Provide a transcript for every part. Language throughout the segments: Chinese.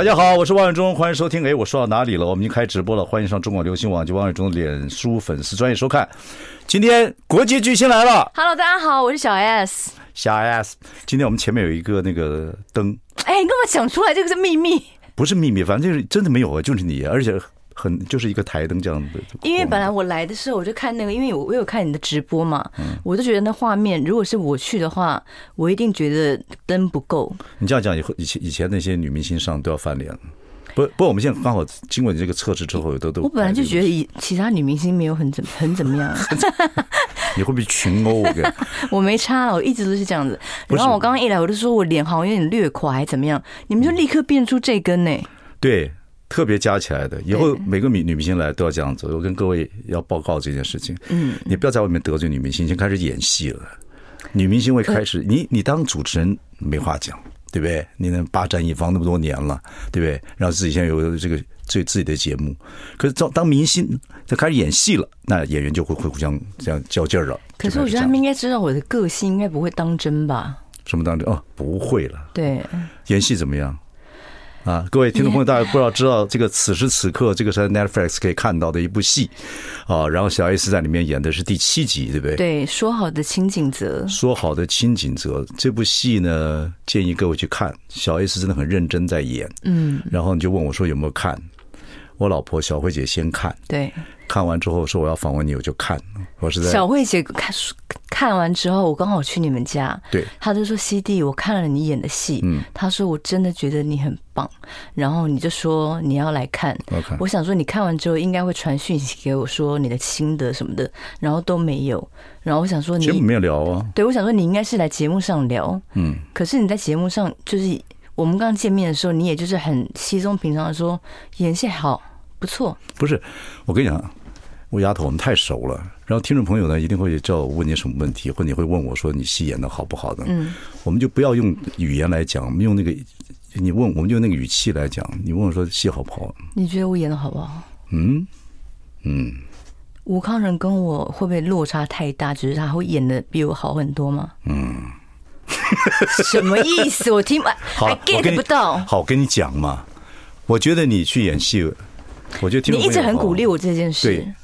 大家好，我是王伟忠，欢迎收听。哎，我说到哪里了？我们已经开直播了，欢迎上中广流行网及王伟忠脸书粉丝专业收看。今天国际巨星来了，Hello，大家好，我是小 S。小 S，今天我们前面有一个那个灯，哎，你干嘛讲出来？这个是秘密？不是秘密，反正就是真的没有啊，就是你，而且。很就是一个台灯这样子，因为本来我来的时候我就看那个，因为我我有看你的直播嘛，我就觉得那画面，如果是我去的话，我一定觉得灯不够。你这样讲以后，以前以前那些女明星上都要翻脸了。不不，我们现在刚好经过你这个测试之后，都都。我本来就觉得以其他女明星没有很怎很怎么样。你会不会群殴我？我没差了，我一直都是这样子。然后我刚刚一来，我就说我脸好像有点略垮，还怎么样？你们就立刻变出这根呢？对。特别加起来的，以后每个女女明星来都要这样子。我跟各位要报告这件事情。嗯，你不要在外面得罪女明星，先开始演戏了。女明星会开始，你你当主持人没话讲，对不对？你能霸占一方那么多年了，对不对？然后自己现在有这个最自己的节目，可是当当明星，他开始演戏了，那演员就会会互相这样较劲儿了。可是我觉得他们应该知道我的个性，应该不会当真吧？什么当真？哦，不会了。对，演戏怎么样？啊，各位听众朋友，大家不知道知道这个此时此刻，这个是 Netflix 可以看到的一部戏，啊，然后小 S 在里面演的是第七集，对不对？对，说好的清景泽，说好的清景泽这部戏呢，建议各位去看。小 S 真的很认真在演，嗯，然后你就问我说有没有看？我老婆小慧姐先看，对，看完之后说我要访问你，我就看。我是在小慧姐看看完之后，我刚好去你们家，对，她就说西弟我看了你演的戏，嗯，她说我真的觉得你很棒。”然后你就说你要来看，我想说你看完之后应该会传讯息给我说你的心得什么的，然后都没有。然后我想说你节目没有聊啊？对，我想说你应该是来节目上聊，嗯，可是你在节目上就是我们刚见面的时候，你也就是很稀松平常的说演戏好。不错，不是，我跟你讲，我丫头，我们太熟了。然后听众朋友呢，一定会叫我问你什么问题，或你会问我说你戏演的好不好的。嗯，我们就不要用语言来讲，我们用那个你问，我们就用那个语气来讲。你问我说戏好不好？你觉得我演的好不好？嗯嗯，吴康仁跟我会不会落差太大？只是他会演的比我好很多吗？嗯，什么意思？我听 还 get 不到。好，我跟你讲嘛，我觉得你去演戏。我觉得你一直很鼓励我这件事。对，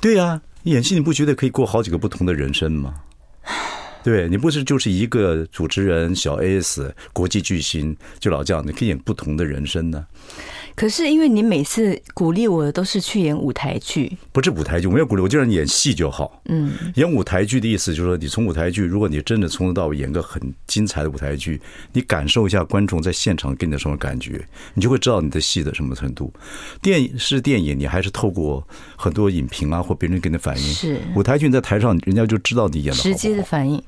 对呀，演戏你不觉得可以过好几个不同的人生吗？对，你不是就是一个主持人小 S 国际巨星，就老这样，你可以演不同的人生呢。可是因为你每次鼓励我的都是去演舞台剧，不是舞台剧，我没有鼓励，我就让你演戏就好。嗯，演舞台剧的意思就是说，你从舞台剧，如果你真的从头到尾演个很精彩的舞台剧，你感受一下观众在现场给你的什么感觉，你就会知道你的戏的什么程度。电影是电影，你还是透过很多影评啊或别人给你的反应。是舞台剧你在台上，人家就知道你演的直接的反应。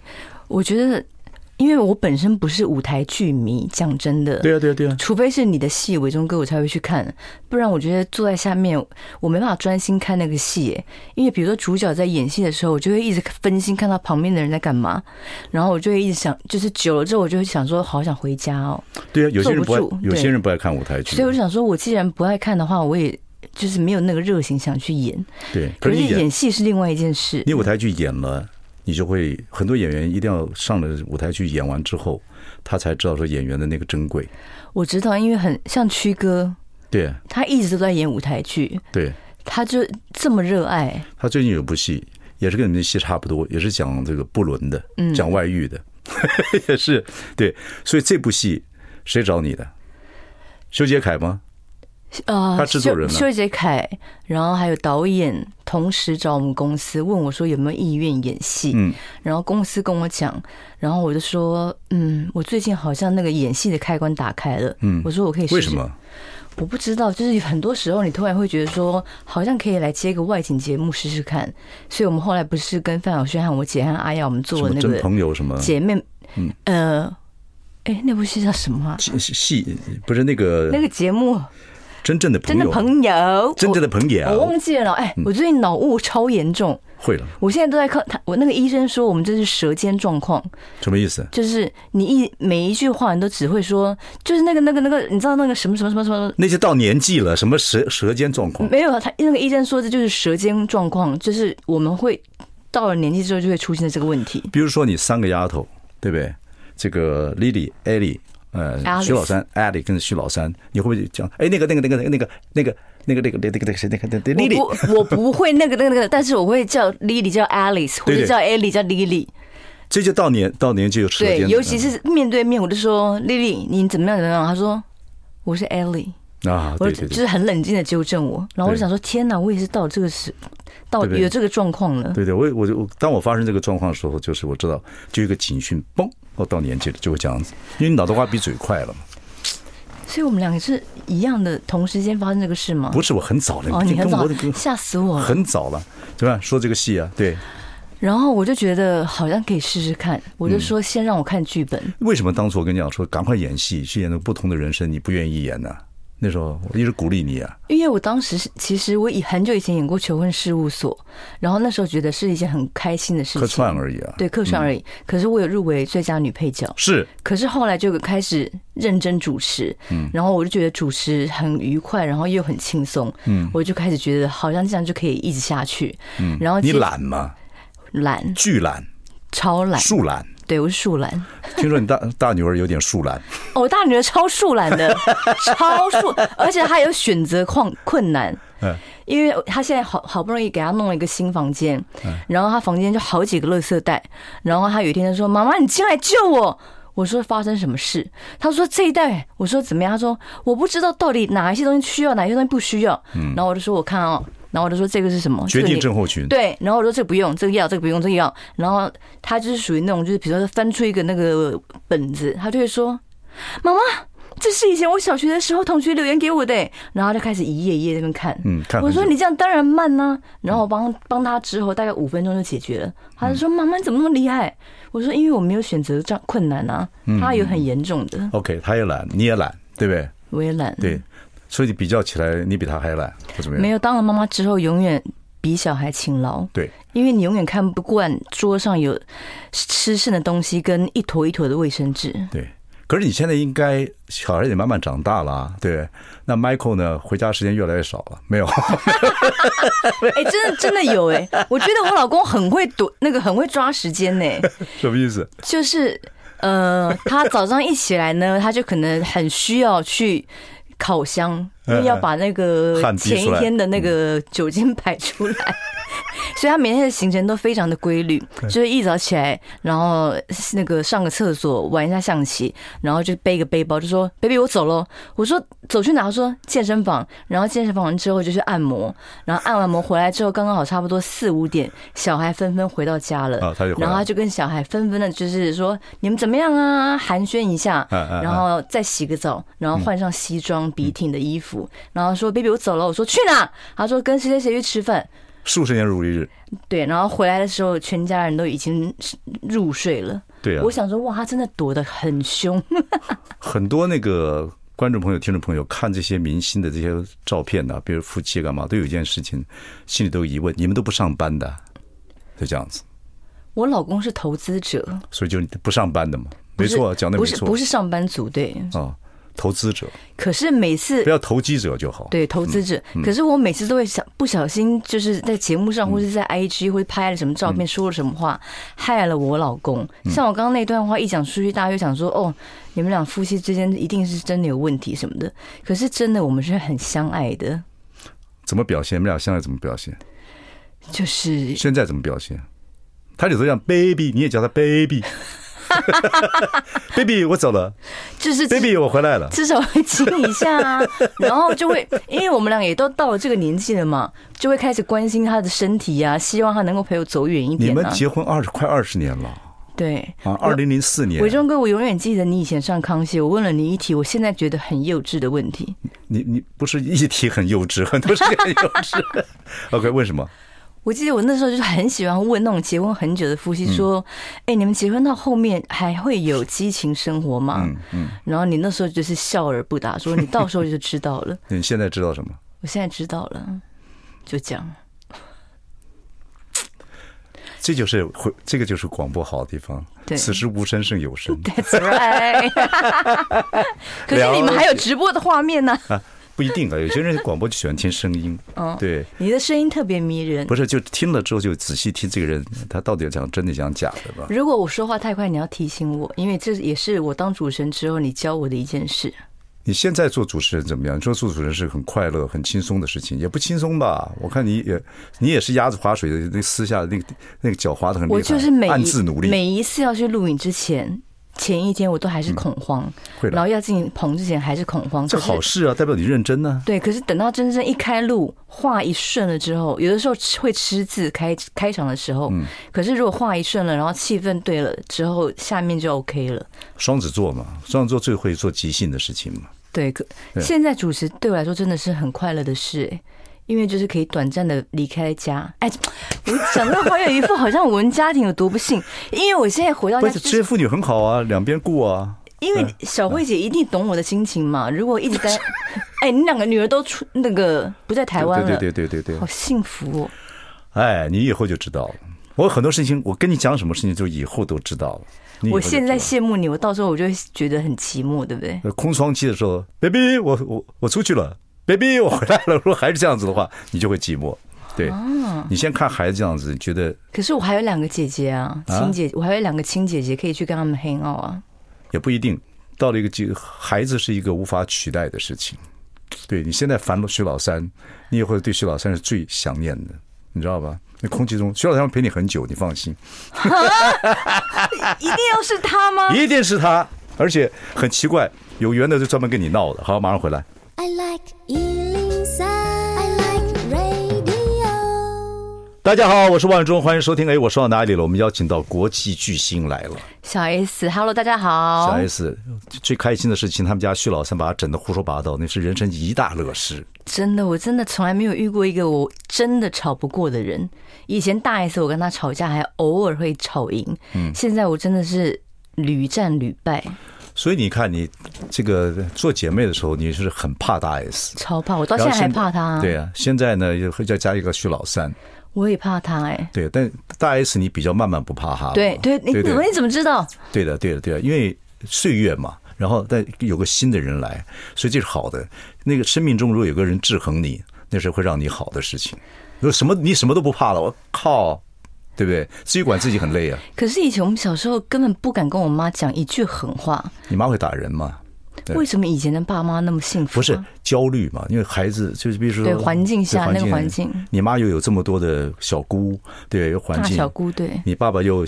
我觉得。因为我本身不是舞台剧迷，讲真的，对啊，对啊，对啊，除非是你的戏，伟忠哥我才会去看，不然我觉得坐在下面，我没办法专心看那个戏。因为比如说主角在演戏的时候，我就会一直分心，看到旁边的人在干嘛，然后我就会一直想，就是久了之后，我就会想说，好想回家哦。对啊，有些人不爱，有些人不爱看舞台剧，所以我就想说，我既然不爱看的话，我也就是没有那个热情想去演。对，可是演戏是另外一件事。你舞台剧演了。你就会很多演员一定要上了舞台剧演完之后，他才知道说演员的那个珍贵。我知道，因为很像曲哥，对，他一直都在演舞台剧，对，他就这么热爱。他最近有部戏也是跟你们的戏差不多，也是讲这个不伦的，讲外遇的，也是对。所以这部戏谁找你的？修杰楷吗？呃，他制作人修杰楷，然后还有导演，同时找我们公司问我说有没有意愿演戏。嗯，然后公司跟我讲，然后我就说，嗯，我最近好像那个演戏的开关打开了。嗯，我说我可以试试。为什么？我不知道，就是很多时候你突然会觉得说，好像可以来接个外景节目试试看。所以我们后来不是跟范晓萱和我姐和阿耀，我们做了那个朋友什么姐妹，嗯呃，哎，那部戏叫什么啊？戏不是那个那个节目。真正的朋友，真的朋友，真正的朋友。我忘记了，哎，我最近脑雾超严重。会了，我现在都在看他。我那个医生说，我们这是舌尖状况，什么意思？就是你一每一句话，你都只会说，就是那个那个那个，你知道那个什么什么什么什么？那些到年纪了，什么舌舌尖状况？没有，他那个医生说，这就是舌尖状况，就是我们会到了年纪之后就会出现的这个问题。比如说，你三个丫头，对不对？这个 Lily、Ellie，呃，徐老三，Ellie 跟徐老三，你会不会讲？哎，那个那个那个那个那个那个。那个那个那个那个谁那个那个 Lily，我不我不会那个那个那个，但是我会叫 Lily 叫 Alice，或者叫 Ellie 叫 Lily。这就到年到年纪有时间。对，尤其是面对面，我就说 Lily，你怎么样怎么样？他说我是 Ellie 啊，我就是很冷静的纠正我，然后我就想说天哪，我也是到这个时，到有这个状况了。对对，我我就当我发生这个状况的时候，就是我知道就一个警讯，嘣，我到年纪了就会这样子，因为你脑袋瓜比嘴快了嘛。所以我们两个是一样的，同时间发生这个事吗？不是，我很早了。哦，你很早，吓死我了。很早了，对吧？说这个戏啊，对。然后我就觉得好像可以试试看，我就说先让我看剧本。为什么当初我跟你讲说赶快演戏，去演那个不同的人生，你不愿意演呢？那时候我一直鼓励你啊，因为我当时是其实我以很久以前演过求婚事务所，然后那时候觉得是一件很开心的事情，客串而已啊，对，客串而已。可是我有入围最佳女配角，是。可是后来就开始认真主持，嗯，然后我就觉得主持很愉快，然后又很轻松，嗯，我就开始觉得好像这样就可以一直下去，嗯。然后你懒吗？懒，巨懒，超懒，树懒。对，我是树懒。听说你大大女儿有点树懒，我大女儿超树懒的，超树，而且她有选择困困难。嗯，因为她现在好好不容易给她弄了一个新房间，然后她房间就好几个垃圾袋，然后她有一天她说：“妈妈，你进来救我。”我说：“发生什么事？”她说：“这一袋。”我说：“怎么样？”她说：“我不知道到底哪一些东西需要，哪一些东西不需要。”嗯，然后我就说：“我看啊。”然后我就说这个是什么？决定症候群。对，然后我说这个不用，这个药，这个不用，这个药。然后他就是属于那种，就是比如说翻出一个那个本子，他就会说：“妈妈，这是以前我小学的时候同学留言给我的。”然后他就开始一页一页在那边看。嗯，看。我说你这样当然慢呢。然后我帮帮他之后大概五分钟就解决了。他就说：“妈妈你怎么那么厉害？”我说：“因为我没有选择这样困难啊。”他有很严重的。OK，他也懒，你也懒，对不对？我也懒。对。所以你比较起来，你比他还懒，或怎么样？没有，当了妈妈之后，永远比小孩勤劳。对，因为你永远看不惯桌上有吃剩的东西跟一坨一坨的卫生纸。对，可是你现在应该小孩也慢慢长大了啊。对，那 Michael 呢？回家时间越来越少了，没有？哎，真的真的有哎！我觉得我老公很会躲，那个很会抓时间呢。什么意思？就是呃，他早上一起来呢，他就可能很需要去。烤箱，因为要把那个前一天的那个酒精排出来。所以他每天的行程都非常的规律，就是一早起来，然后那个上个厕所，玩一下象棋，然后就背个背包，就说：“baby，我走喽。”我说：“走去哪？”他说：“健身房。”然后健身房完之后就去按摩，然后按完摩回来之后，刚刚好差不多四五点，小孩纷纷回到家了。然后他就跟小孩纷纷的，就是说：“你们怎么样啊？”寒暄一下，然后再洗个澡，然后换上西装笔挺的衣服，然后说：“baby，我走了。”我说：“去哪？”他说：“跟谁谁谁去吃饭。”数十年如一日，对，然后回来的时候，全家人都已经入睡了。对啊，我想说，哇，他真的躲得很凶。很多那个观众朋友、听众朋友看这些明星的这些照片呢、啊，比如夫妻干嘛，都有一件事情，心里都有疑问：你们都不上班的，就这样子。我老公是投资者，所以就不上班的嘛，没错，讲的没错，不是不是上班族，对啊。投资者，可是每次不要投机者就好。对，投资者。可是我每次都会想不小心，就是在节目上或是在 IG 或者拍了什么照片，说了什么话，害了我老公。像我刚刚那段话一讲出去，大家就想说：“哦，你们俩夫妻之间一定是真的有问题什么的。”可是真的，我们是很相爱的。怎么表现？你们俩相爱怎么表现？就是现在怎么表现？他有时候讲 baby，你也叫他 baby。baby，我走了。就是 baby，我回来了。至少会亲一下啊，然后就会，因为我们俩也都到了这个年纪了嘛，就会开始关心他的身体呀、啊，希望他能够陪我走远一点、啊。你们结婚二十快二十年了，对啊，二零零四年。伟忠哥，我永远记得你以前上康熙，我问了你一题，我现在觉得很幼稚的问题。你你不是一题很幼稚，很多事情很幼稚。OK，为什么？我记得我那时候就是很喜欢问那种结婚很久的夫妻说：“哎，你们结婚到后面还会有激情生活吗？”嗯嗯。然后你那时候就是笑而不答，说：“你到时候就知道了。”你现在知道什么？我现在知道了，就讲。这就是会，这个就是广播好的地方。对，此时无声胜有声。That's right。可是你们还有直播的画面呢。不一定啊，有些人广播就喜欢听声音。哦，对，你的声音特别迷人。不是，就听了之后就仔细听这个人，他到底讲真的讲假的吧？如果我说话太快，你要提醒我，因为这也是我当主持人之后你教我的一件事。你现在做主持人怎么样？你说做主持人是很快乐、很轻松的事情，也不轻松吧？我看你也，你也是鸭子划水的，那私下那个那个脚划的很厉害，我就是每暗自努力，每一次要去录影之前。前一天我都还是恐慌，嗯、然后要进棚之前还是恐慌。这好事啊，代表你认真呢、啊。对，可是等到真正一开路，话一顺了之后，有的时候会吃字开开场的时候。嗯。可是如果话一顺了，然后气氛对了之后，下面就 OK 了。双子座嘛，双子座最会做即兴的事情嘛。对，可现在主持对我来说真的是很快乐的事哎。因为就是可以短暂的离开家，哎，我讲的好有一副好像我们家庭有多不幸。因为我现在回到家，职业妇女很好啊，两边顾啊。因为小慧姐一定懂我的心情嘛。如果一直在，哎，你两个女儿都出那个不在台湾了，对对对对对，好幸福哦。哎，你以后就知道了。我很多事情，我跟你讲什么事情，就以后都知道了。我现在羡慕你，我到时候我就会觉得很寂寞，对不对？空窗期的时候，baby，我我我出去了。baby，我回来了。如果还是这样子的话，你就会寂寞。对，你先看孩子这样子，你觉得。可是我还有两个姐姐啊，亲姐，我还有两个亲姐姐可以去跟他们 hang out 啊。也不一定，到了一个阶，孩子是一个无法取代的事情。对，你现在烦了徐老三，你也会对徐老三是最想念的，你知道吧？那空气中，徐老三陪你很久，你放心。一定要是他吗？一定是他，而且很奇怪，有缘的就专门跟你闹的。好，马上回来。I like 103, I like radio。大家好，我是万忠，欢迎收听。哎，我说到哪里了？我们邀请到国际巨星来了。小 S，Hello，大家好。小 S 最开心的事情，他们家徐老三把他整的胡说八道，那是人生一大乐事。真的，我真的从来没有遇过一个我真的吵不过的人。以前大 S 我跟他吵架还偶尔会吵赢，嗯，现在我真的是屡战屡败。所以你看，你这个做姐妹的时候，你是很怕大 S，超怕，我到现在还怕他。对啊，现在呢，又会再加一个徐老三，我也怕他哎。对，但大 S 你比较慢慢不怕他。对对，你怎么你怎么知道？对的对的对的，因为岁月嘛，然后但有个新的人来，所以这是好的。那个生命中如果有个人制衡你，那是会让你好的事情。如果什么你什么都不怕了，我靠！对不对？自己管自己很累啊。可是以前我们小时候根本不敢跟我妈讲一句狠话。你妈会打人吗？为什么以前的爸妈那么幸福？不是焦虑嘛？因为孩子就是比如说，对环境下那个环境，你妈又有这么多的小姑，对，有环境。小姑对。你爸爸又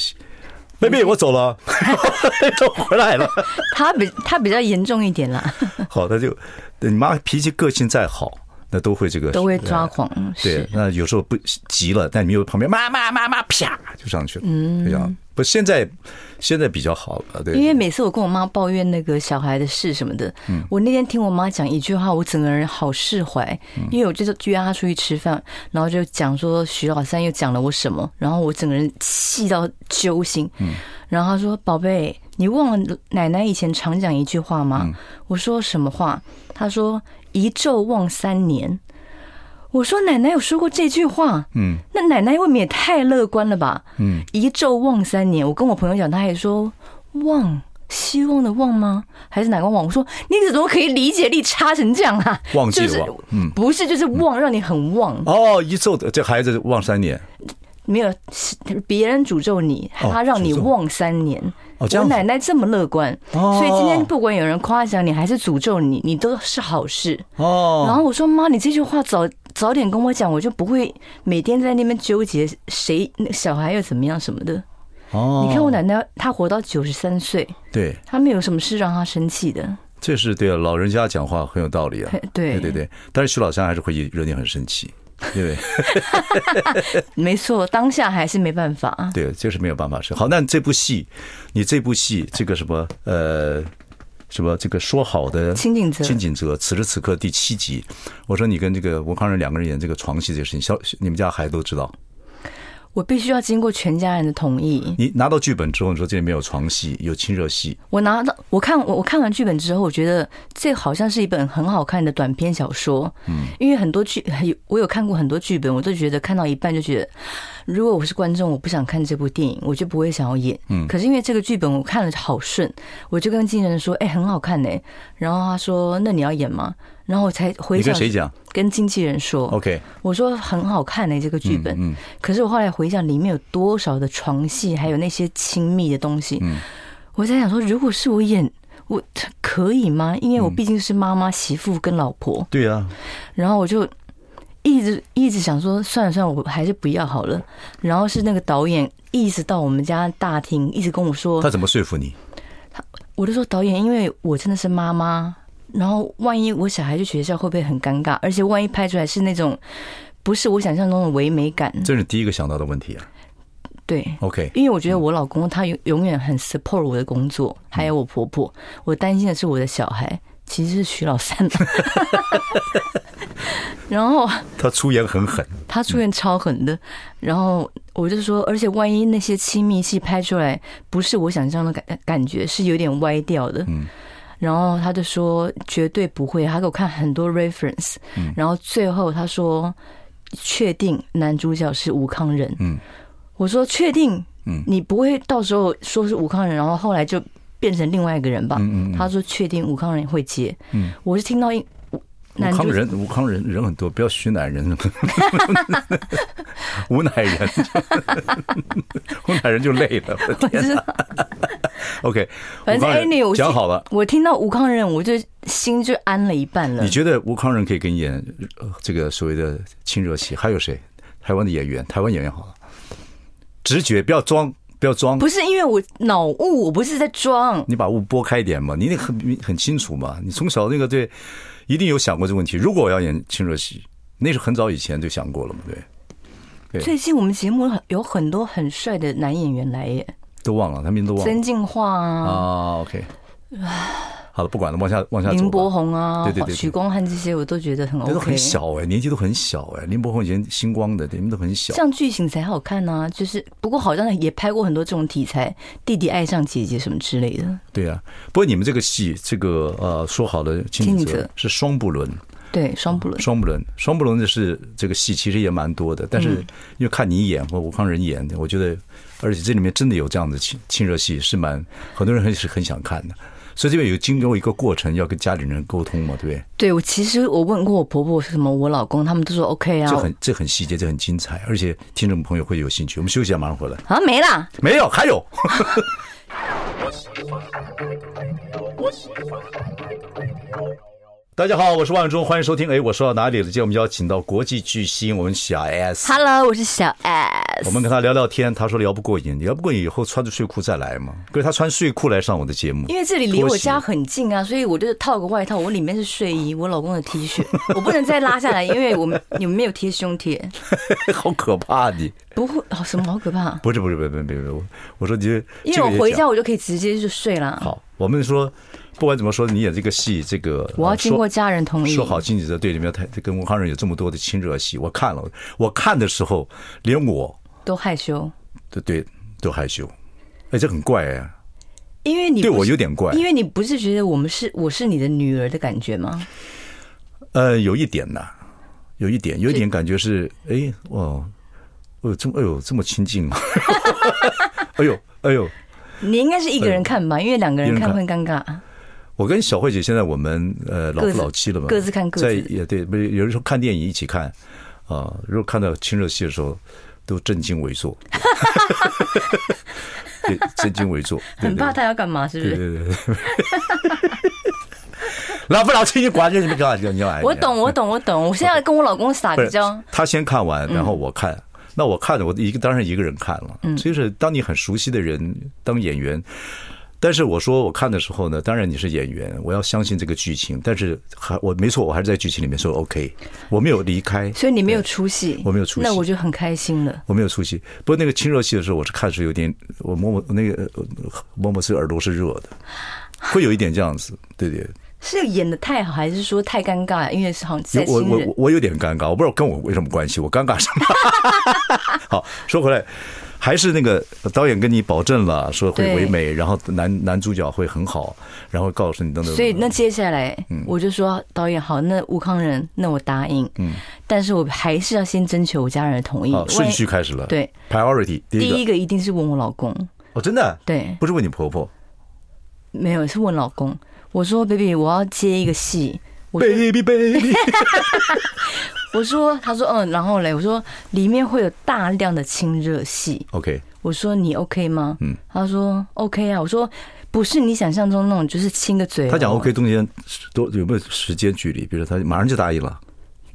，baby，我走了，都回来了。他比他比较严重一点啦。好，他就你妈脾气个性再好。那都会这个都会抓狂，对。那有时候不急了，但你又旁边妈妈妈妈啪就上去了，嗯，这样不现在现在比较好了，对。因为每次我跟我妈抱怨那个小孩的事什么的，嗯，我那天听我妈讲一句话，我整个人好释怀，因为我就是约她出去吃饭，然后就讲说徐老三又讲了我什么，然后我整个人气到揪心，嗯，然后她说宝贝，你忘了奶奶以前常讲一句话吗？我说什么话？她说。一昼望三年，我说奶奶有说过这句话，嗯，那奶奶未免也太乐观了吧，嗯，一昼望三年，我跟我朋友讲，他也说望，希望的望吗？还是哪个望？我说你怎么可以理解力差成这样啊？忘记了，嗯，不是，就是望，让你很忘。哦，一昼的这孩子望三年，没有，别人诅咒你，他让你忘三年。我奶奶这么乐观，所以今天不管有人夸奖你还是诅咒你，你都是好事。哦。然后我说妈，你这句话早早点跟我讲，我就不会每天在那边纠结谁那小孩又怎么样什么的。哦。你看我奶奶，她活到九十三岁，对，她没有什么事让她生气的。这是对啊，老人家讲话很有道理啊。对对对对，但是徐老三还是会惹你很生气。对，没错，当下还是没办法。对，就是没有办法。是好，那这部戏，你这部戏，这个什么呃，什么这个说好的清景泽，清景泽，此时此刻第七集，我说你跟这个吴康仁两个人演这个床戏这个事情，小你们家孩子都知道。我必须要经过全家人的同意。你拿到剧本之后，你说这里面有床戏，有亲热戏。我拿到，我看我我看完剧本之后，我觉得这好像是一本很好看的短篇小说。嗯，因为很多剧，我有看过很多剧本，我都觉得看到一半就觉得，如果我是观众，我不想看这部电影，我就不会想要演。嗯，可是因为这个剧本我看了好顺，我就跟经纪人说：“哎，很好看呢。”然后他说：“那你要演吗？”然后我才回想，你跟谁讲？跟经纪人说。OK，我说很好看呢，这个剧本。嗯，可是我后来回想里面有多少的床戏，还有那些亲密的东西。嗯，我在想说，如果是我演，我可以吗？因为我毕竟是妈妈、媳妇跟老婆。对啊。然后我就一直一直想说，算了算了，我还是不要好了。然后是那个导演一直到我们家大厅，一直跟我说，他怎么说服你？他，我就说导演，因为我真的是妈妈。然后，万一我小孩去学校会不会很尴尬？而且，万一拍出来是那种不是我想象中的唯美感，这是第一个想到的问题啊。对，OK，因为我觉得我老公他永永远很 support 我的工作，还有我婆婆。我担心的是我的小孩，其实是徐老三。然后他出演很狠，他出演超狠的。然后我就说，而且万一那些亲密戏拍出来不是我想象的感感觉，是有点歪掉的。嗯。然后他就说绝对不会，他给我看很多 reference，然后最后他说确定男主角是吴康仁。嗯，我说确定，嗯，你不会到时候说是吴康仁，然后后来就变成另外一个人吧？嗯嗯，他说确定吴康仁会接。嗯，我是听到一。吴康人，吴康人人很多，不要徐乃人。吴乃人，吴乃人就累了。！OK，反正 Annie，我讲好了。我听到吴康人，我就心就安了一半了。你觉得吴康人可以跟你演这个所谓的亲热戏？还有谁？台湾的演员，台湾演员好了。直觉，不要装，不要装。不是因为我脑雾，我不是在装。你把雾拨开一点嘛，你得很很清楚嘛。你从小那个对。一定有想过这个问题。如果我要演亲热戏，那是很早以前就想过了嘛？对。对，最近我们节目有很多很帅的男演员来演，都忘了，他们都忘了。曾进化啊。啊，OK。好了，不管了，往下往下走。林柏宏啊，对对对，许光汉这些我都觉得很 OK。都很小哎，年纪都很小哎。林柏宏以前星光的，你们都很小。这样剧情才好看呢。就是不过好像也拍过很多这种题材，弟弟爱上姐姐什么之类的。对啊，不过你们这个戏，这个呃，说好的亲子者是双不伦。对，双不伦。双不伦，双不伦的是这个戏，其实也蛮多的。但是因为看你演或吴康仁演的，我觉得，而且这里面真的有这样的亲亲热戏，是蛮很多人很是很想看的。所以这边有经过一个过程，要跟家里人沟通嘛，对不对？对，我其实我问过我婆婆是什么，我老公他们都说 OK 啊。这很这很细节，这很精彩，而且听众朋友会有兴趣。我们休息一下，马上回来。啊，没了？没有，还有。大家好，我是万忠，欢迎收听。哎，我说到哪里了？今天我们邀请到国际巨星，我们小 S。Hello，我是小 S。我们跟他聊聊天，他说聊不过瘾，聊不过瘾以后穿着睡裤再来嘛。可是他穿睡裤来上我的节目，因为这里离我家很近啊，所以我就套个外套，我里面是睡衣，我老公的 T 恤，我不能再拉下来，因为我们你们没有贴胸贴，好可怕你。不会，什么好可怕？不是不是不是不是不是，我说你，因为我回家我就可以直接就睡了。好，我们说。不管怎么说，你演这个戏，这个我要经过家人同意。说好，亲子的对里面太跟吴康仁有这么多的亲热戏，我看了，我看的时候连我都害羞，对对，都害羞。哎，这很怪哎，因为你对我有点怪，因为你不是觉得我们是我是你的女儿的感觉吗？呃，有一点呐，有一点，有一点感觉是，哎，哇，哦，这么，哎呦，这么亲近吗？哎呦，哎呦，你应该是一个人看吧，因为两个人看会尴尬。我跟小慧姐现在我们呃老夫老妻了嘛，各自看各自，在也对，不是有的时候看电影一起看啊，如果看到亲热戏的时候，都正襟危坐，对，正襟危坐，很怕他要干嘛，是不是？对对对，老夫老妻你管着你们干嘛？你你我懂我懂我懂，我现在跟我老公撒娇，他先看完，然后我看，那我看的我一个当然一个人看了，嗯，所以是当你很熟悉的人当演员。但是我说我看的时候呢，当然你是演员，我要相信这个剧情。但是还我没错，我还是在剧情里面说 OK，我没有离开。所以你没有出戏，我没有出戏，那我就很开心了。我没有出戏，不过那个亲热戏的时候，我是看是有点，我摸摸那个摸摸自己耳朵是热的，会有一点这样子，对对。是演的太好，还是说太尴尬？因为是好像我我我有点尴尬，我不知道跟我为什么关系，我尴尬什么？好，说回来。还是那个导演跟你保证了，说会唯美，然后男男主角会很好，然后告诉你等等。所以那接下来，我就说导演好，那吴康仁，那我答应。嗯，但是我还是要先征求我家人的同意。顺序开始了。对，priority 第一个一定是问我老公。哦，真的？对，不是问你婆婆。没有，是问老公。我说，baby，我要接一个戏。Baby baby。我说，他说，嗯，然后嘞，我说里面会有大量的亲热戏。OK，我说你 OK 吗？嗯，他说 OK 啊。我说不是你想象中那种，就是亲个嘴。他讲 OK 中间多有没有时间距离？比如他马上就答应了。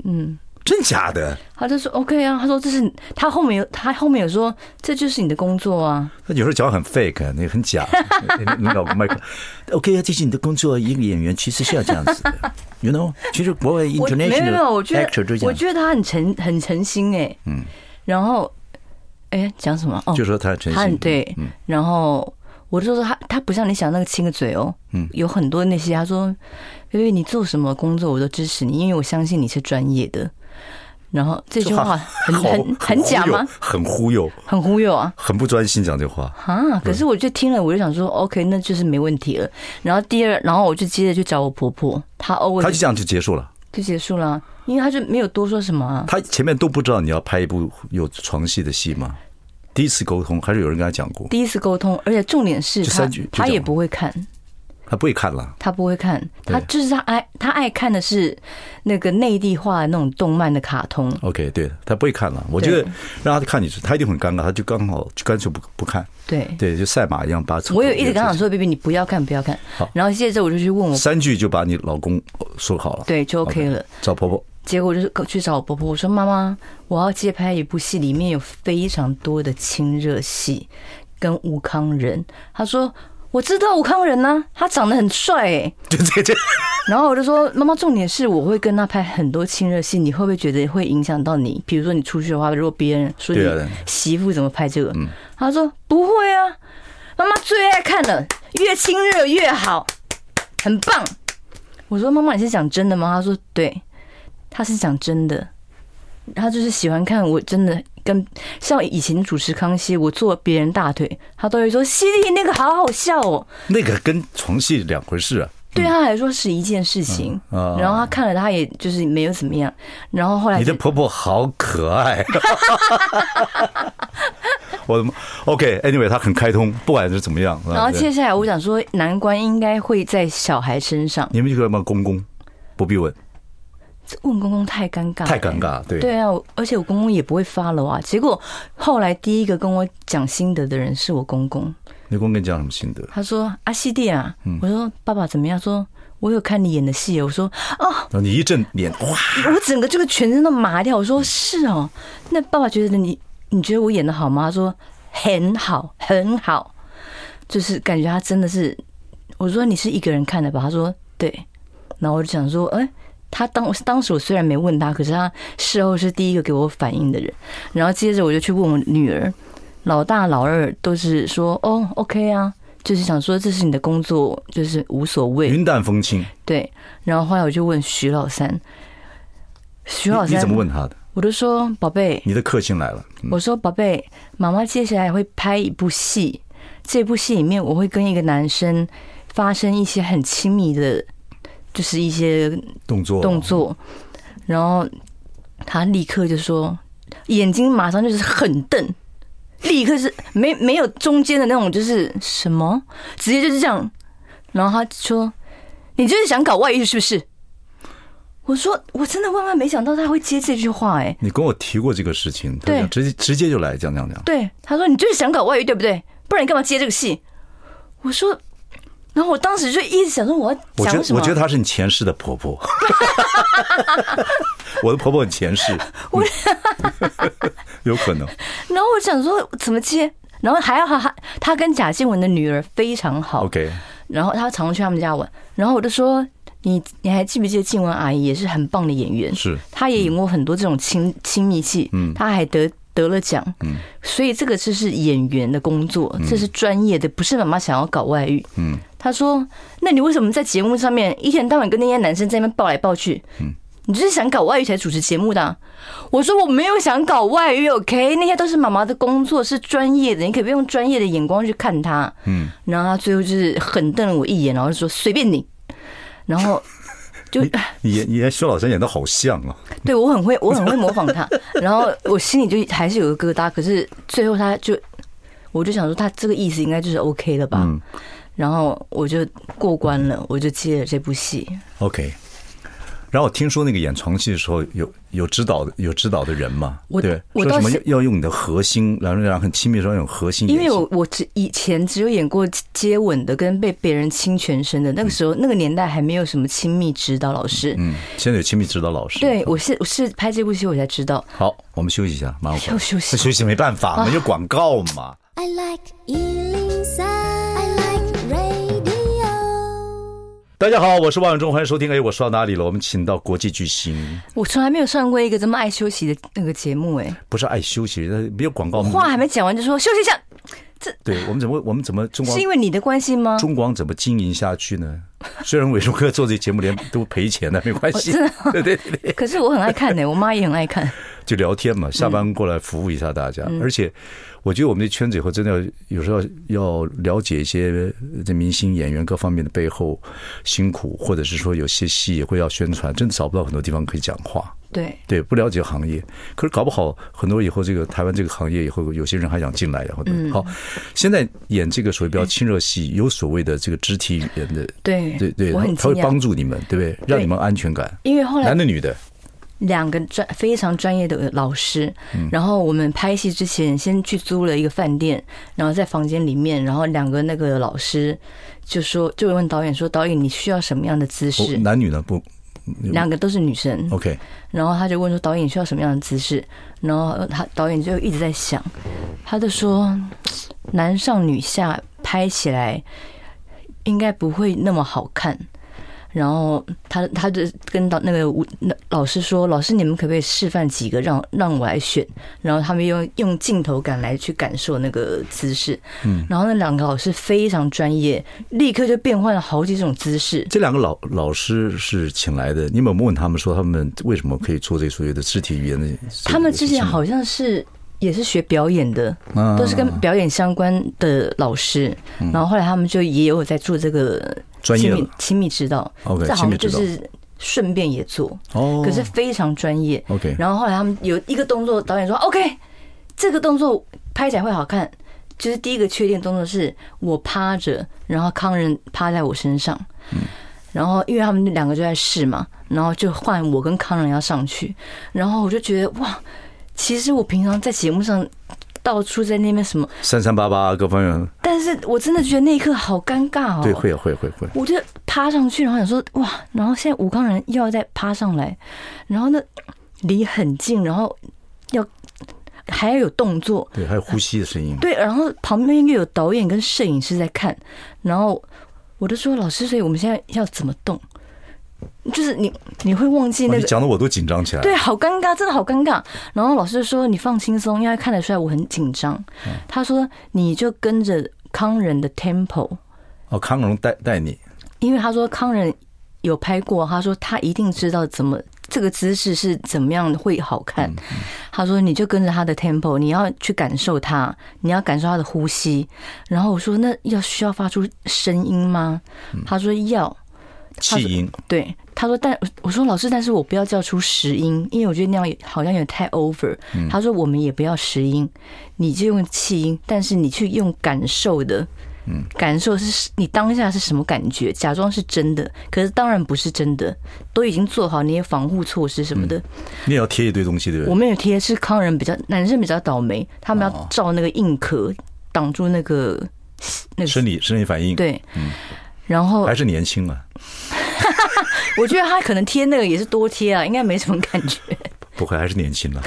嗯，真假的？他就说 OK 啊。他说这是他后面有他后面有说这就是你的工作啊。他有时候讲很 fake，那个很假。你老公麦克 OK 啊，这是你的工作。一个演员其实是要这样子的。You know，其实国外 international 没有没有，我觉得我觉得他很诚很诚心哎，嗯，然后哎讲什么哦，就说他很诚心，对，然后我就说他他不像你想那个亲个嘴哦，嗯，有很多那些他说，因为你做什么工作我都支持你，因为我相信你是专业的。然后这句话很很很假吗？很忽悠，很忽悠啊！很不专心讲这话啊！可是我就听了，我就想说，OK，那就是没问题了。然后第二，然后我就接着去找我婆婆，她哦，她就这样就结束了，就结束了，因为她就没有多说什么啊。她前面都不知道你要拍一部有床戏的戏吗？第一次沟通还是有人跟她讲过？第一次沟通，而且重点是她她也不会看。他不会看了，他不会看，他就是他爱他爱看的是那个内地化的那种动漫的卡通。OK，对，他不会看了。我觉得让他看你，他一定很尴尬，他就刚好就干脆不不看。对对，就赛马一样把。我有一直跟他说，baby，你不要看，不要看。好，然后接着我就去问我三句就把你老公说好了，对，就 OK 了。找婆婆，结果就是去找我婆婆，我说妈妈，我要接拍一部戏，里面有非常多的亲热戏跟吴康仁。他说。我知道吴康仁呢，他长得很帅 哎，对对对。然后我就说，妈妈，重点是我会跟他拍很多亲热戏，你会不会觉得会影响到你？比如说你出去的话，如果别人说你媳妇怎么拍这个，他说不会啊，妈妈最爱看了，越亲热越好，很棒。我说妈妈，你是讲真的吗？他说对，他是讲真的，他就是喜欢看我真的。跟像以前主持康熙，我坐别人大腿，他都会说：“犀利那个好好笑哦。”那个跟床戏两回事啊。对他来说是一件事情。然后他看了，他也就是没有怎么样。然后后来你的婆婆好可爱。我的妈，OK，Anyway，他很开通，不管是怎么样。然后接下来我想说，难关应该会在小孩身上。你们就问公公，不必问。问公公太尴尬，太尴尬，对对啊，而且我公公也不会 follow 啊。结果后来第一个跟我讲心得的人是我公公。你公公跟你讲什么心得？他说：“阿西弟啊，我说爸爸怎么样？说我有看你演的戏。”我说：“哦。”你一阵脸哇，我整个这个全身都麻掉。我说：“是哦。”那爸爸觉得你你觉得我演的好吗？他说：“很好，很好。”就是感觉他真的是。我说：“你是一个人看的吧？”他说：“对。”然后我就想说：“哎。”他当当时我虽然没问他，可是他事后是第一个给我反应的人。然后接着我就去问我女儿，老大老二都是说哦，OK 啊，就是想说这是你的工作，就是无所谓，云淡风轻。对。然后后来我就问徐老三，徐老三你怎么问他的？我就说宝贝，你的克星来了。我说宝贝，妈妈接下来会拍一部戏，这部戏里面我会跟一个男生发生一些很亲密的。就是一些动作动作，然后他立刻就说，眼睛马上就是很瞪，立刻是没没有中间的那种，就是什么，直接就是这样。然后他说：“你就是想搞外遇是不是？”我说：“我真的万万没想到他会接这句话。”哎，你跟我提过这个事情，对，直接直接就来讲讲讲。对，他说：“你就是想搞外遇对不对？不然你干嘛接这个戏？”我说。然后我当时就一直想说，我要讲什么？我觉得她是你前世的婆婆。我的婆婆很前世，我 有可能。然后我想说怎么接？然后还要她，她跟贾静雯的女儿非常好。OK。然后她常去他们家玩。然后我就说，你你还记不记得静雯阿姨也是很棒的演员？是。她也演过很多这种亲亲密戏。嗯。她还得。得了奖，嗯，所以这个就是演员的工作，这是专业的，不是妈妈想要搞外遇，嗯，他说：“那你为什么在节目上面一天到晚跟那些男生在那边抱来抱去？嗯，你就是想搞外遇才主持节目的啊？”我说：“我没有想搞外遇，OK？那些都是妈妈的工作，是专业的，你可以不用专业的眼光去看他。”嗯，然后他最后就是狠瞪了我一眼，然后就说：“随便你。”然后 就你演你和萧老师演的好像啊！对，我很会，我很会模仿他。然后我心里就还是有个疙瘩，可是最后他就，我就想说，他这个意思应该就是 OK 了吧？嗯。然后我就过关了，我就接了这部戏。OK。然后我听说那个演床戏的时候有有指导的有指导的人嘛？对，我说什么要用你的核心，然后让很亲密的时候用核心。因为我我只以前只有演过接吻的跟被别人亲全身的，那个时候那个年代还没有什么亲密指导老师。嗯，现在有亲密指导老师。对，我是我是拍这部戏我才知道。好，我们休息一下，马上休休息 休息没办法，没有广告嘛。I like 大家好，我是万永忠，欢迎收听。哎，我说到哪里了？我们请到国际巨星。我从来没有上过一个这么爱休息的那个节目，哎，不是爱休息，没有广告。话还没讲完就说休息一下，这对我们怎么我们怎么中广是因为你的关系吗？中广怎么经营下去呢？虽然伟忠哥做这节目连都赔钱了，没关系。真的，对对对。可是我很爱看呢，我妈也很爱看。就聊天嘛，下班过来服务一下大家，而且。我觉得我们的圈子以后真的要有时候要了解一些这明星演员各方面的背后辛苦，或者是说有些戏也会要宣传，真的找不到很多地方可以讲话。对对，不了解行业，可是搞不好很多以后这个台湾这个行业以后有些人还想进来，然后好，现在演这个所谓比较亲热戏，有所谓的这个肢体语言的，对对对，他会帮助你们，对不对？让你们安全感。因为后来男的女的。两个专非常专业的老师，然后我们拍戏之前先去租了一个饭店，然后在房间里面，然后两个那个老师就说，就问导演说：“导演，你需要什么样的姿势？”男女呢？不，两个都是女生。OK。然后他就问说：“导演，需要什么样的姿势？”然后他导演就一直在想，他就说：“男上女下拍起来应该不会那么好看。”然后他他就跟到那个那老师说：“老师，你们可不可以示范几个让让我来选？”然后他们用用镜头感来去感受那个姿势。嗯，然后那两个老师非常专业，立刻就变换了好几种姿势。这两个老老师是请来的，你有没有问他们说他们为什么可以做这所谓的肢体语言的？他们之前好像是也是学表演的，都是跟表演相关的老师。然后后来他们就也有在做这个。专业亲密指导，OK，这好像就是顺便也做，哦，可是非常专业，OK。然后后来他们有一个动作，导演说 OK，这个动作拍起来会好看。就是第一个确定动作是我趴着，然后康仁趴在我身上，嗯，然后因为他们两个就在试嘛，然后就换我跟康仁要上去，然后我就觉得哇，其实我平常在节目上。到处在那边什么三三八八各方面，但是我真的觉得那一刻好尴尬哦。对，会会会会。我就趴上去，然后想说哇，然后现在武冈人又要再趴上来，然后呢离很近，然后要还要有动作，对，还有呼吸的声音，对，然后旁边又有导演跟摄影师在看，然后我就说老师，所以我们现在要怎么动？就是你，你会忘记那个，讲的我都紧张起来。对，好尴尬，真的好尴尬。然后老师说：“你放轻松，因为看得出来我很紧张。”他说：“你就跟着康仁的 tempo。”哦，康仁带带你，因为他说康仁有拍过，他说他一定知道怎么这个姿势是怎么样会好看。他说：“你就跟着他的 tempo，你要去感受他，你要感受他的呼吸。”然后我说：“那要需要发出声音吗？”他说：“要。”气音对他说，但我说老师，但是我不要叫出实音，因为我觉得那样好像有点太 over。他说我们也不要实音，你就用气音，但是你去用感受的，嗯，感受是你当下是什么感觉，假装是真的，可是当然不是真的，都已经做好那些防护措施什么的。你也要贴一堆东西对不对？我没有贴，是康人比较男生比较倒霉，他们要照那个硬壳，挡住那个那个生理生理反应。对，嗯。然后还是年轻啊，我觉得他可能贴那个也是多贴啊，应该没什么感觉。不会，还是年轻了。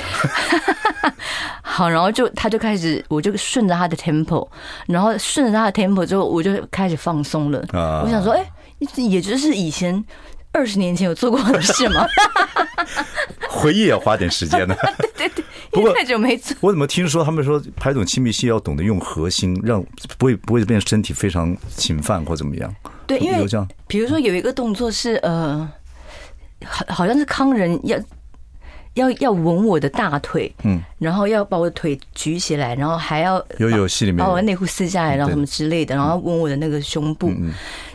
好，然后就他就开始，我就顺着他的 tempo，然后顺着他的 tempo 之后，我就开始放松了。我想说，哎，也就是以前二十年前有做过的事吗？回忆也要花点时间的。对对对，不过太久没做。我怎么听说他们说拍这种亲密戏要懂得用核心，让不会不会变身体非常侵犯或怎么样？对，因为比如说有一个动作是呃，好好像是康人要。要要吻我的大腿，嗯，然后要把我的腿举起来，然后还要有有戏里面把我的内裤撕下来，然后什么之类的，然后吻我的那个胸部。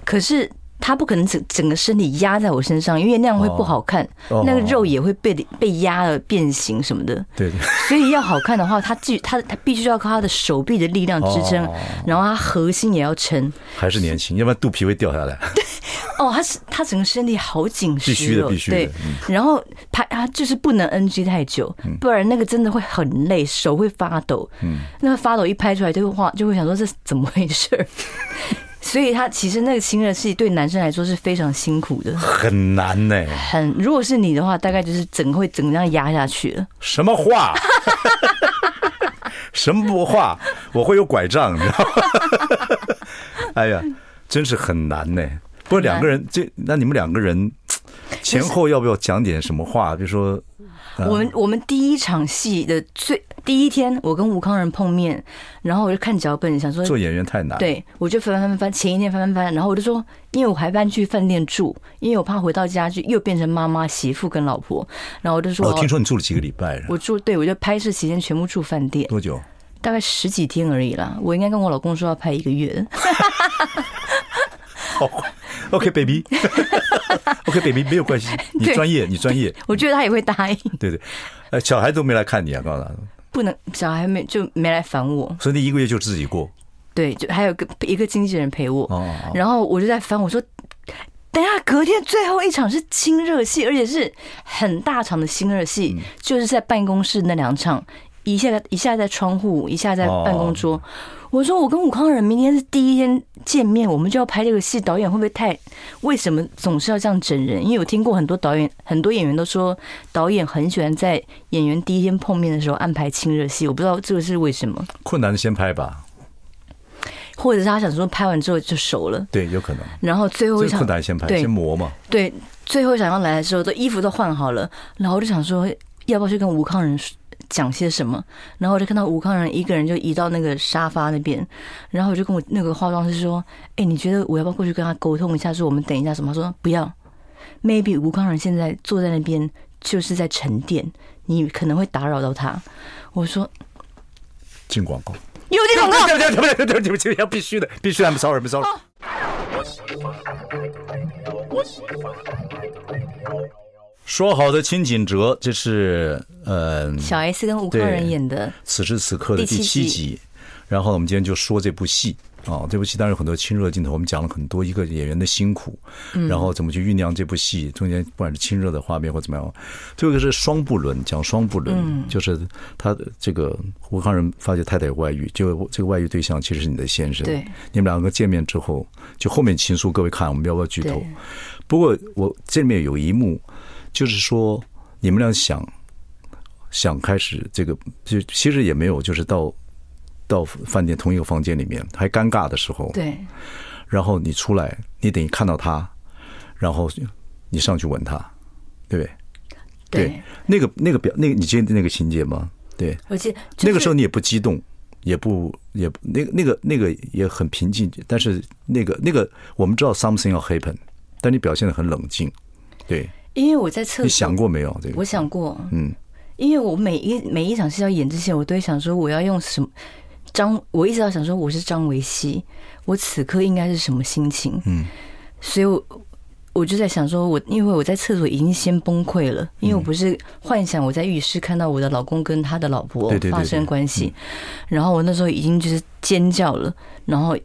可是他不可能整整个身体压在我身上，因为那样会不好看，那个肉也会被被压了变形什么的。对对。所以要好看的话，他继他他必须要靠他的手臂的力量支撑，然后他核心也要撑。还是年轻，要不然肚皮会掉下来。对 哦，他是他整个身体好紧实，必须的，必须的。对，然后拍他就是不能 NG 太久，不然那个真的会很累，手会发抖。嗯，那个发抖一拍出来就会画，就会想说这怎么回事？所以他其实那个亲热戏对男生来说是非常辛苦的，很难呢。很，如果是你的话，大概就是整个会整个这样压下去了。什么话？什么话？我会有拐杖，你知道吗？哎呀，真是很难呢。不过两个人，这那你们两个人前后要不要讲点什么话？比如说，我们我们第一场戏的最第一天，我跟吴康仁碰面，然后我就看脚本，想说做演员太难，对，我就翻翻翻翻，前一天翻翻翻，然后我就说，因为我还搬去饭店住，因为我怕回到家就又变成妈妈、媳妇跟老婆，然后我就说，我听说你住了几个礼拜，我住，对，我就拍摄期间全部住饭店，多久？大概十几天而已啦。我应该跟我老公说要拍一个月。好。OK，baby，OK，baby，没有关系，你 专业，你专业。我觉得他也会答应。对对，呃，小孩都没来看你啊，告诉他。不能，小孩没就没来烦我。所以你一个月就自己过。对，就还有个一个经纪人陪我。然后我就在烦我说，等下隔天最后一场是亲热戏，而且是很大场的亲热戏，就是在办公室那两场，一下一下在窗户，一下在办公桌。我说我跟吴康仁明天是第一天见面，我们就要拍这个戏，导演会不会太？为什么总是要这样整人？因为我听过很多导演、很多演员都说，导演很喜欢在演员第一天碰面的时候安排亲热戏，我不知道这个是为什么。困难的先拍吧，或者是他想说拍完之后就熟了，对，有可能。然后最后一场困难先拍，先磨嘛。对，最后想要来的时候，都衣服都换好了，然后我就想说，要不要去跟吴康仁说？讲些什么？然后我就看到吴康仁一个人就移到那个沙发那边，然后我就跟我那个化妆师说：“哎，你觉得我要不要过去跟他沟通一下，说我们等一下什么？”他说：“不要，maybe 吴康仁现在坐在那边就是在沉淀，你可能会打扰到他。”我说：“进广告，有进广告，对对对对对对对，要必须的，必须的，I'm sorry，I'm sorry。”说好的亲锦哲，这是呃，小 S 跟吴康仁演的此时此刻的第七集。然后我们今天就说这部戏啊，这部戏当然有很多亲热镜头，我们讲了很多一个演员的辛苦，然后怎么去酝酿这部戏，中间不管是亲热的画面或怎么样。最后一个是双不伦，讲双不伦，就是他的这个吴康仁发觉太太有外遇，就这个外遇对象其实是你的先生。对，你们两个见面之后，就后面情书，各位看，我们要不要剧透？不过我这里面有一幕。就是说，你们俩想想开始这个，就其实也没有，就是到到饭店同一个房间里面还尴尬的时候，对。然后你出来，你等于看到他，然后你上去吻他，对不对？对。那个那个表，那个你记得那个情节吗？对。我记得那个时候你也不激动，也不也那个那个那个也很平静，但是那个那个我们知道 something 要 happen，但你表现的很冷静，对。因为我在厕所，你想过没有？这个？我想过，嗯，因为我每一每一场戏要演之前，我都会想说我要用什么张，我一直要想说我是张维熙，我此刻应该是什么心情，嗯，所以我我就在想说，我因为我在厕所已经先崩溃了，因为我不是幻想我在浴室看到我的老公跟他的老婆发生关系，然后我那时候已经就是尖叫了，然后。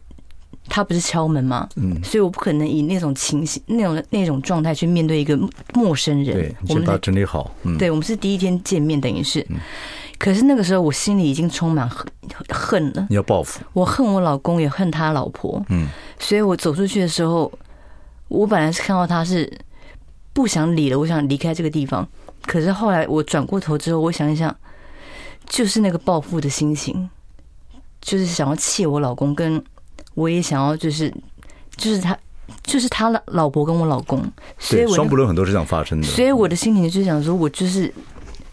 他不是敲门吗？嗯，所以我不可能以那种情形、那种那种状态去面对一个陌生人。对，我们把它整理好。嗯，对，我们是第一天见面，等于是。可是那个时候，我心里已经充满恨恨了。你要报复？我恨我老公，也恨他老婆。嗯，所以我走出去的时候，我本来是看到他是不想理了，我想离开这个地方。可是后来我转过头之后，我想一想，就是那个报复的心情，就是想要气我老公跟。我也想要，就是，就是他，就是他老老婆跟我老公，所以双不伦很多是这样发生的。所以我的心情就是想说，我就是，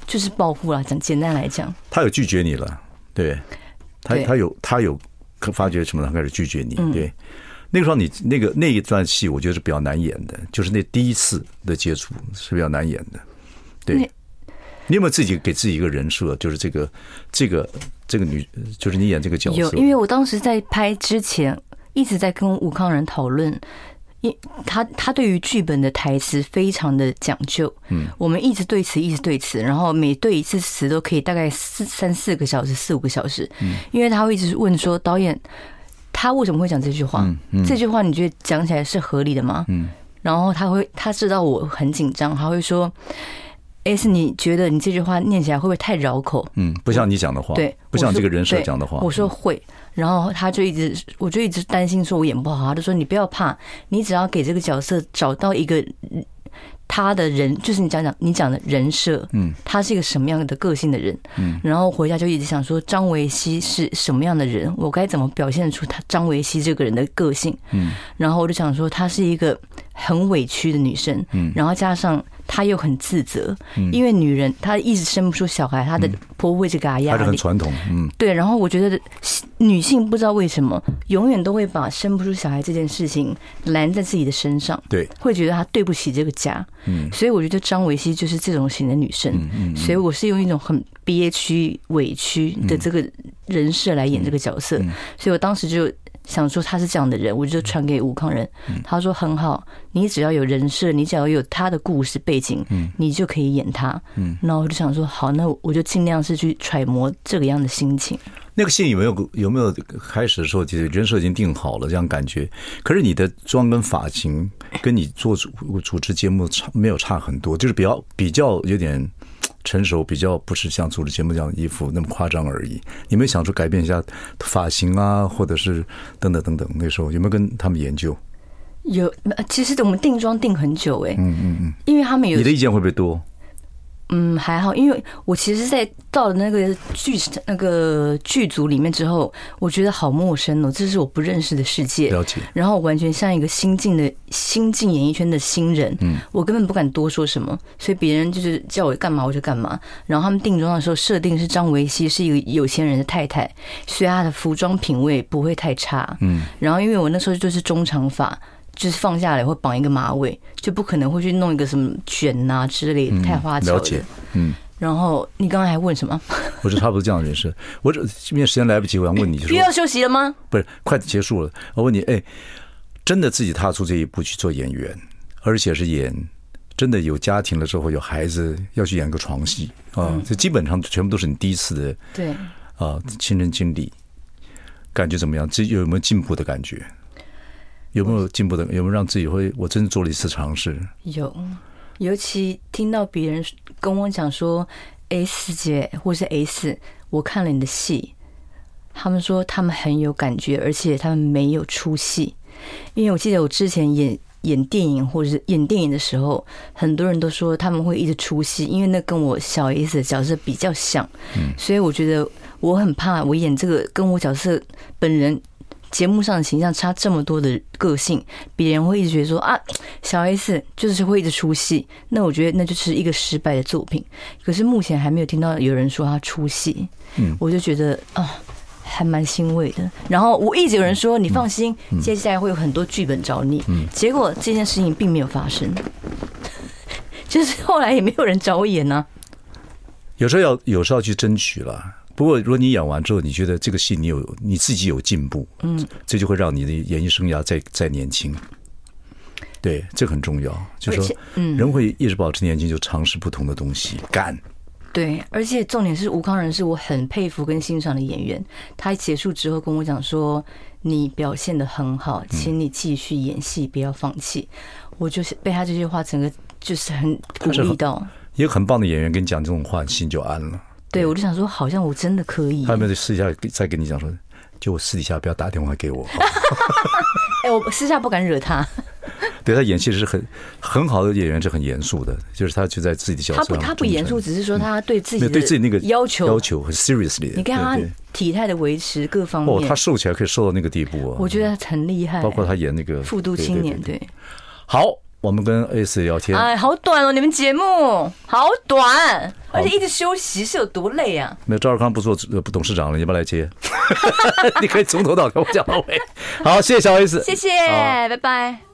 就是报复了。讲简单来讲，他有拒绝你了，对，他他有他有发觉什么？他开始拒绝你，对。那个时候你那个那一段戏，我觉得是比较难演的，就是那第一次的接触是比较难演的。对，你有没有自己给自己一个人设？就是这个这个这个女，就是你演这个角色。有，因为我当时在拍之前一直在跟吴康仁讨论，因他他对于剧本的台词非常的讲究。嗯，我们一直对词，一直对词，然后每对一次词都可以大概四三四个小时，四五个小时。嗯，因为他会一直问说导演。他为什么会讲这句话？这句话你觉得讲起来是合理的吗？嗯然后他会，他知道我很紧张，他会说：“S，你觉得你这句话念起来会不会太绕口？”嗯，不像你讲的话，对，不像这个人设讲的话。我说会，然后他就一直，我就一直担心说我演不好，他就说：“你不要怕，你只要给这个角色找到一个。”他的人就是你讲讲你讲的人设，嗯，他是一个什么样的个性的人，嗯，然后回家就一直想说张维熙是什么样的人，我该怎么表现出他张维熙这个人的个性，嗯，然后我就想说她是一个很委屈的女生，嗯，然后加上。她又很自责，因为女人她一直生不出小孩，她的婆婆会给她压力。她很传统，嗯，对。然后我觉得女性不知道为什么永远都会把生不出小孩这件事情拦在自己的身上，对，会觉得她对不起这个家，嗯。所以我觉得张维熙就是这种型的女生，嗯，所以我是用一种很憋屈、委屈的这个人设来演这个角色，所以我当时就。想说他是这样的人，我就传给吴康仁。他说很好，你只要有人设，你只要有他的故事背景，你就可以演他。嗯，然后我就想说好，那我就尽量是去揣摩这个样的心情。那个戏有没有有没有开始的时候，其实人设已经定好了这样感觉？可是你的妆跟发型跟你做主主持节目差没有差很多，就是比较比较有点。成熟比较不是像主持节目这样的衣服那么夸张而已。有没有想出改变一下发型啊，或者是等等等等？那时候有没有跟他们研究？有，其实我们定妆定很久哎、欸。嗯嗯嗯，因为他们有。你的意见会不会多？嗯，还好，因为我其实，在到了那个剧那个剧组里面之后，我觉得好陌生哦，这是我不认识的世界。了解。然后我完全像一个新进的新进演艺圈的新人，嗯，我根本不敢多说什么，所以别人就是叫我干嘛我就干嘛。然后他们定妆的时候设定是张维熙是一个有钱人的太太，所以她的服装品味不会太差，嗯。然后因为我那时候就是中长发。就是放下来会绑一个马尾，就不可能会去弄一个什么卷啊之类的，太花俏了。了解，嗯。然后你刚刚还问什么？我是差不多这样的人设。我这因为时间来不及，我想问你，就是又要休息了吗？不是，快结束了。我问你，哎，真的自己踏出这一步去做演员，而且是演真的有家庭了之后有孩子要去演个床戏啊，这基本上全部都是你第一次的对啊亲身经历，感觉怎么样？这有没有进步的感觉？有没有进步的？有没有让自己会？我真的做了一次尝试。有，尤其听到别人跟我讲说，S 姐或是 S，我看了你的戏，他们说他们很有感觉，而且他们没有出戏。因为我记得我之前演演电影或者是演电影的时候，很多人都说他们会一直出戏，因为那跟我小 S 的角色比较像。嗯，所以我觉得我很怕我演这个跟我角色本人。节目上的形象差这么多的个性，别人会一直觉得说啊，小 S 就是会一直出戏，那我觉得那就是一个失败的作品。可是目前还没有听到有人说他出戏，嗯，我就觉得啊，还蛮欣慰的。然后我一直有人说你放心，接下来会有很多剧本找你，嗯结果这件事情并没有发生，就是后来也没有人找我演呢。有时候要有时候要去争取了。不过，如果你演完之后，你觉得这个戏你有你自己有进步，嗯，这就会让你的演艺生涯再再年轻。对，这很重要。就是说，嗯，人会一直保持年轻，就尝试不同的东西，干。对，而且重点是吴康仁是我很佩服跟欣赏的演员。他结束之后跟我讲说：“你表现的很好，请你继续演戏，不要放弃。”我就是被他这句话整个就是很鼓励到。一个很棒的演员跟你讲这种话，心就安了。对，我就想说，好像我真的可以。他有没有私底下再跟你讲说，就我私底下不要打电话给我。哎，我私下不敢惹他。对，他演戏是很很好的演员，是很严肃的，就是他就在自己的角色上。他不，他不严肃，只是说他对自己对自己那个要求要求很 seriously。你看他体态的维持各方面，哦，他瘦起来可以瘦到那个地步啊！我觉得他很厉害。包括他演那个《复读青年》，对。好，我们跟 S 聊天，哎，好短哦！你们节目好短，而且一直休息是有多累啊？没有，赵尔康不做不董事长了，你要不要来接？你可以从头到尾我讲到尾。好，谢谢小 S，谢谢，拜拜。